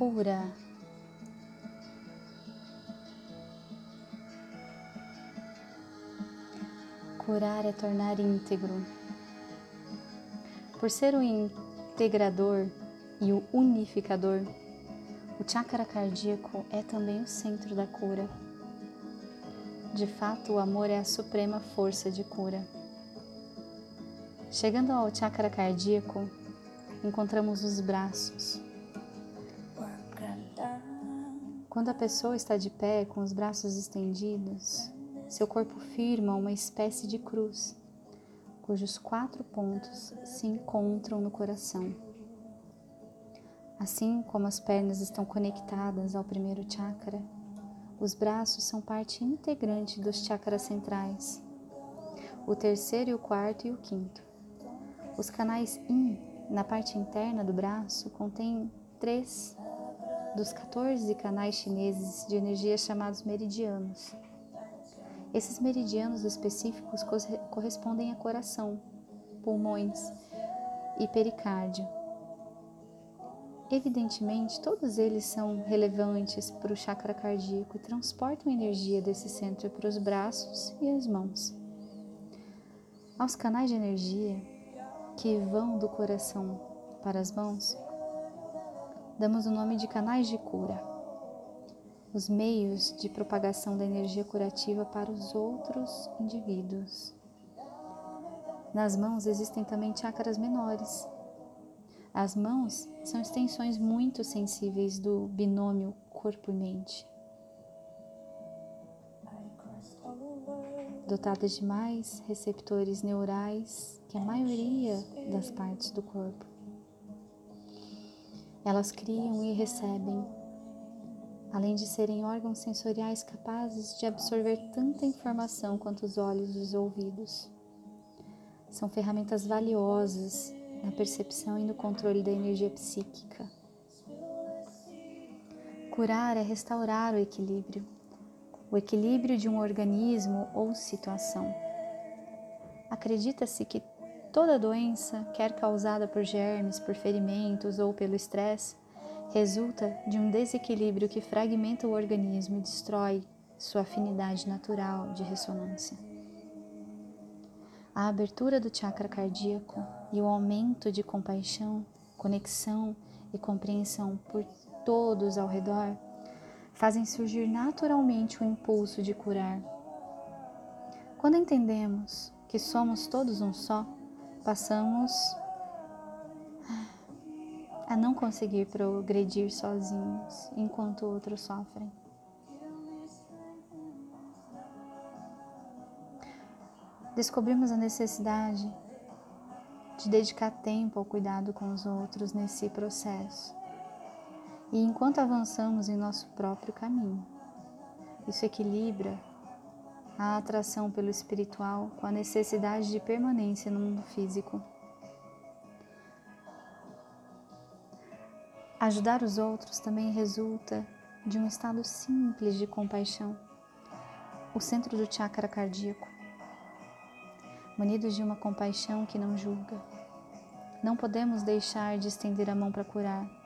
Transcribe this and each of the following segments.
cura. Curar é tornar íntegro. Por ser o integrador e o unificador, o chakra cardíaco é também o centro da cura. De fato, o amor é a suprema força de cura. Chegando ao chakra cardíaco, encontramos os braços. Quando a pessoa está de pé com os braços estendidos, seu corpo firma uma espécie de cruz, cujos quatro pontos se encontram no coração. Assim como as pernas estão conectadas ao primeiro chakra, os braços são parte integrante dos chakras centrais, o terceiro e o quarto e o quinto. Os canais Yin na parte interna do braço contêm três dos 14 canais chineses de energia chamados meridianos. Esses meridianos específicos correspondem a coração, pulmões e pericárdio. Evidentemente, todos eles são relevantes para o chakra cardíaco e transportam energia desse centro para os braços e as mãos. Aos canais de energia que vão do coração para as mãos, damos o nome de canais de cura os meios de propagação da energia curativa para os outros indivíduos. Nas mãos existem também chakras menores. As mãos são extensões muito sensíveis do binômio corpo e mente. Dotadas de mais receptores neurais que a maioria das partes do corpo. Elas criam e recebem além de serem órgãos sensoriais capazes de absorver tanta informação quanto os olhos e os ouvidos. São ferramentas valiosas na percepção e no controle da energia psíquica. Curar é restaurar o equilíbrio, o equilíbrio de um organismo ou situação. Acredita-se que toda doença, quer causada por germes, por ferimentos ou pelo estresse, resulta de um desequilíbrio que fragmenta o organismo e destrói sua afinidade natural de ressonância. A abertura do chakra cardíaco e o aumento de compaixão, conexão e compreensão por todos ao redor fazem surgir naturalmente o impulso de curar. Quando entendemos que somos todos um só, passamos a não conseguir progredir sozinhos enquanto outros sofrem. Descobrimos a necessidade de dedicar tempo ao cuidado com os outros nesse processo. E enquanto avançamos em nosso próprio caminho, isso equilibra a atração pelo espiritual com a necessidade de permanência no mundo físico. Ajudar os outros também resulta de um estado simples de compaixão, o centro do chakra cardíaco, munidos de uma compaixão que não julga. Não podemos deixar de estender a mão para curar.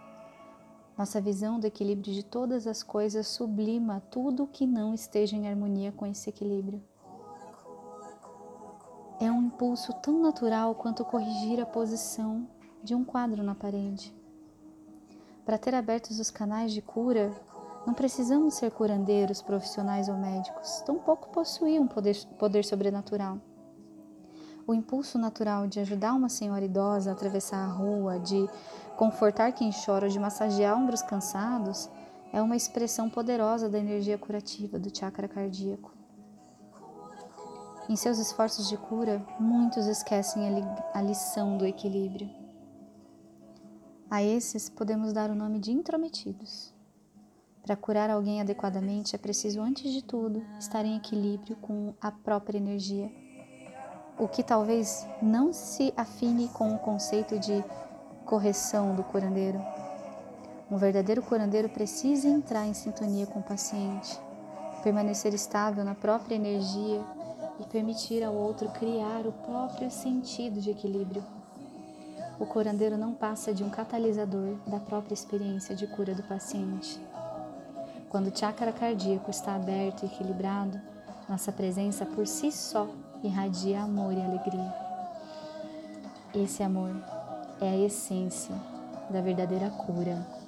Nossa visão do equilíbrio de todas as coisas sublima tudo que não esteja em harmonia com esse equilíbrio. É um impulso tão natural quanto corrigir a posição de um quadro na parede. Para ter abertos os canais de cura, não precisamos ser curandeiros, profissionais ou médicos, tampouco possuir um poder, poder sobrenatural. O impulso natural de ajudar uma senhora idosa a atravessar a rua, de confortar quem chora de massagear ombros cansados é uma expressão poderosa da energia curativa do chakra cardíaco. Em seus esforços de cura, muitos esquecem a, li a lição do equilíbrio. A esses podemos dar o nome de intrometidos. Para curar alguém adequadamente é preciso, antes de tudo, estar em equilíbrio com a própria energia, o que talvez não se afine com o conceito de correção do curandeiro. Um verdadeiro curandeiro precisa entrar em sintonia com o paciente, permanecer estável na própria energia e permitir ao outro criar o próprio sentido de equilíbrio. O curandeiro não passa de um catalisador da própria experiência de cura do paciente. Quando o chakra cardíaco está aberto e equilibrado, nossa presença por si só irradia amor e alegria. Esse amor é a essência da verdadeira cura.